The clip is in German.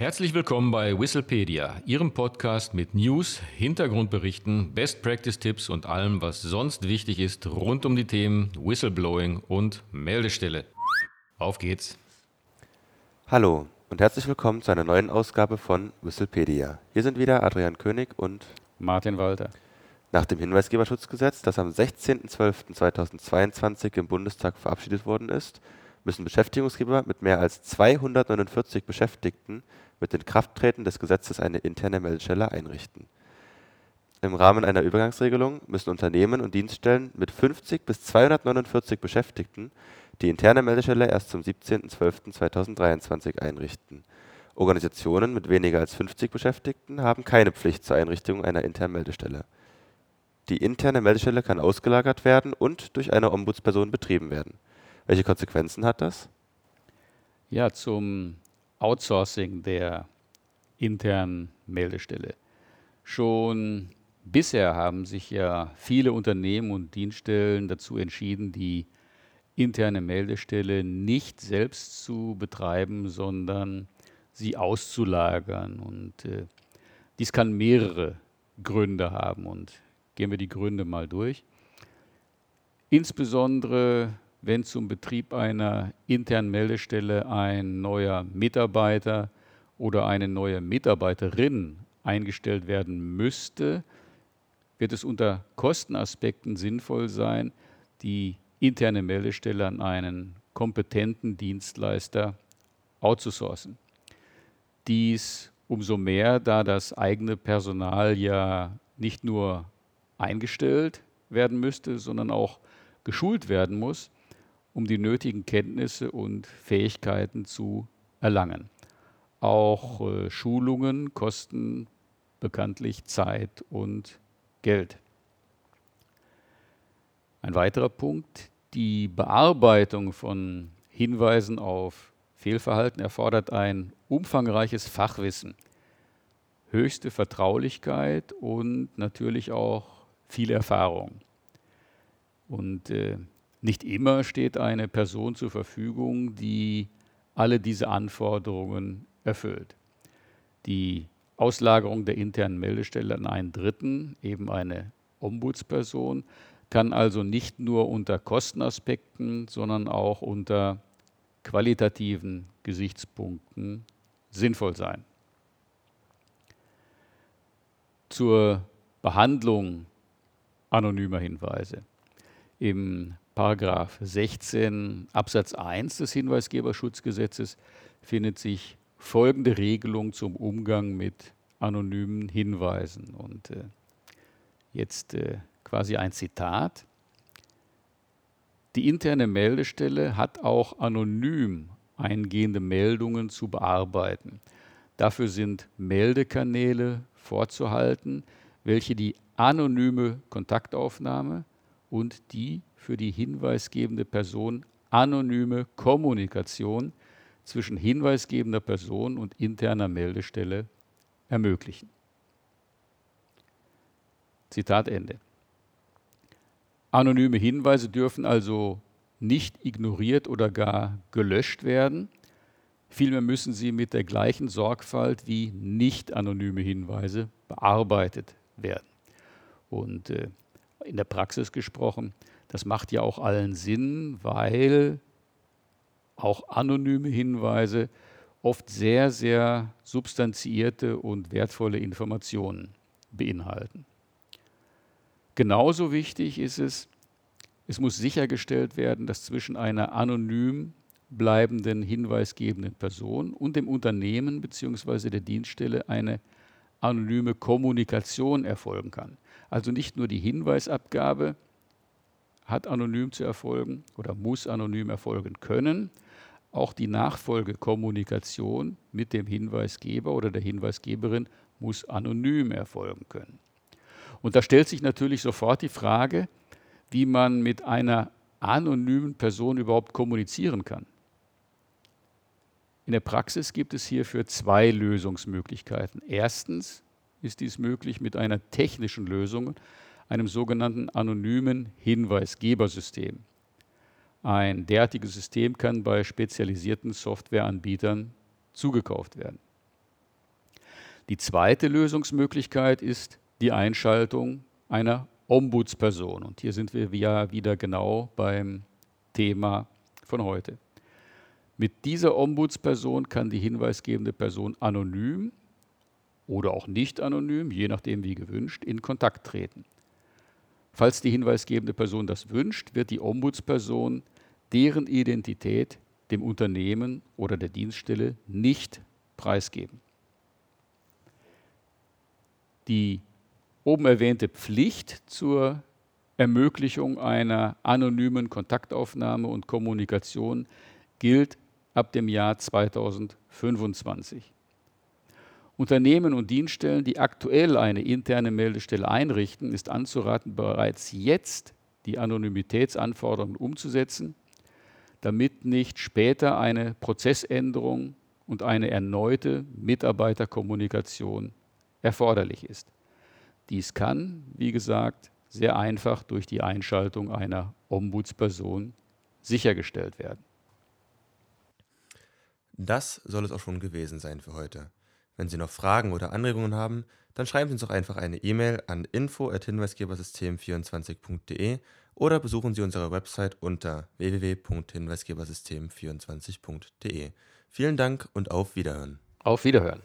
Herzlich willkommen bei Whistlepedia, Ihrem Podcast mit News, Hintergrundberichten, Best Practice Tipps und allem, was sonst wichtig ist rund um die Themen Whistleblowing und Meldestelle. Auf geht's. Hallo und herzlich willkommen zu einer neuen Ausgabe von Whistlepedia. Hier sind wieder Adrian König und Martin Walter. Nach dem Hinweisgeberschutzgesetz, das am 16.12.2022 im Bundestag verabschiedet worden ist, müssen Beschäftigungsgeber mit mehr als 249 Beschäftigten mit Inkrafttreten des Gesetzes eine interne Meldestelle einrichten. Im Rahmen einer Übergangsregelung müssen Unternehmen und Dienststellen mit 50 bis 249 Beschäftigten die interne Meldestelle erst zum 17.12.2023 einrichten. Organisationen mit weniger als 50 Beschäftigten haben keine Pflicht zur Einrichtung einer internen Meldestelle. Die interne Meldestelle kann ausgelagert werden und durch eine Ombudsperson betrieben werden. Welche Konsequenzen hat das? Ja, zum Outsourcing der internen Meldestelle. Schon bisher haben sich ja viele Unternehmen und Dienststellen dazu entschieden, die interne Meldestelle nicht selbst zu betreiben, sondern sie auszulagern. Und äh, dies kann mehrere Gründe haben. Und gehen wir die Gründe mal durch. Insbesondere wenn zum Betrieb einer internen Meldestelle ein neuer Mitarbeiter oder eine neue Mitarbeiterin eingestellt werden müsste, wird es unter Kostenaspekten sinnvoll sein, die interne Meldestelle an einen kompetenten Dienstleister outzusourcen. Dies umso mehr, da das eigene Personal ja nicht nur eingestellt werden müsste, sondern auch geschult werden muss um die nötigen Kenntnisse und Fähigkeiten zu erlangen. Auch äh, Schulungen kosten bekanntlich Zeit und Geld. Ein weiterer Punkt, die Bearbeitung von Hinweisen auf Fehlverhalten erfordert ein umfangreiches Fachwissen, höchste Vertraulichkeit und natürlich auch viel Erfahrung. Und äh, nicht immer steht eine Person zur Verfügung, die alle diese Anforderungen erfüllt. Die Auslagerung der internen Meldestelle an einen Dritten, eben eine Ombudsperson, kann also nicht nur unter Kostenaspekten, sondern auch unter qualitativen Gesichtspunkten sinnvoll sein. Zur Behandlung anonymer Hinweise. Im Paragraph 16 Absatz 1 des Hinweisgeberschutzgesetzes findet sich folgende Regelung zum Umgang mit anonymen Hinweisen. Und äh, jetzt äh, quasi ein Zitat. Die interne Meldestelle hat auch anonym eingehende Meldungen zu bearbeiten. Dafür sind Meldekanäle vorzuhalten, welche die anonyme Kontaktaufnahme und die für die hinweisgebende Person anonyme Kommunikation zwischen hinweisgebender Person und interner Meldestelle ermöglichen. Zitat Ende. Anonyme Hinweise dürfen also nicht ignoriert oder gar gelöscht werden. Vielmehr müssen sie mit der gleichen Sorgfalt wie nicht anonyme Hinweise bearbeitet werden. Und äh, in der Praxis gesprochen, das macht ja auch allen Sinn, weil auch anonyme Hinweise oft sehr, sehr substanzierte und wertvolle Informationen beinhalten. Genauso wichtig ist es, es muss sichergestellt werden, dass zwischen einer anonym bleibenden hinweisgebenden Person und dem Unternehmen bzw. der Dienststelle eine anonyme Kommunikation erfolgen kann. Also nicht nur die Hinweisabgabe hat anonym zu erfolgen oder muss anonym erfolgen können, auch die Nachfolgekommunikation mit dem Hinweisgeber oder der Hinweisgeberin muss anonym erfolgen können. Und da stellt sich natürlich sofort die Frage, wie man mit einer anonymen Person überhaupt kommunizieren kann. In der Praxis gibt es hierfür zwei Lösungsmöglichkeiten. Erstens ist dies möglich mit einer technischen Lösung, einem sogenannten anonymen Hinweisgebersystem. Ein derartiges System kann bei spezialisierten Softwareanbietern zugekauft werden. Die zweite Lösungsmöglichkeit ist die Einschaltung einer Ombudsperson. Und hier sind wir ja wieder genau beim Thema von heute. Mit dieser Ombudsperson kann die hinweisgebende Person anonym oder auch nicht anonym, je nachdem wie gewünscht, in Kontakt treten. Falls die hinweisgebende Person das wünscht, wird die Ombudsperson deren Identität dem Unternehmen oder der Dienststelle nicht preisgeben. Die oben erwähnte Pflicht zur Ermöglichung einer anonymen Kontaktaufnahme und Kommunikation gilt ab dem Jahr 2025. Unternehmen und Dienststellen, die aktuell eine interne Meldestelle einrichten, ist anzuraten, bereits jetzt die Anonymitätsanforderungen umzusetzen, damit nicht später eine Prozessänderung und eine erneute Mitarbeiterkommunikation erforderlich ist. Dies kann, wie gesagt, sehr einfach durch die Einschaltung einer Ombudsperson sichergestellt werden. Das soll es auch schon gewesen sein für heute. Wenn Sie noch Fragen oder Anregungen haben, dann schreiben Sie uns doch einfach eine E-Mail an info@hinweisgebersystem24.de oder besuchen Sie unsere Website unter www.hinweisgebersystem24.de. Vielen Dank und auf Wiederhören. Auf Wiederhören.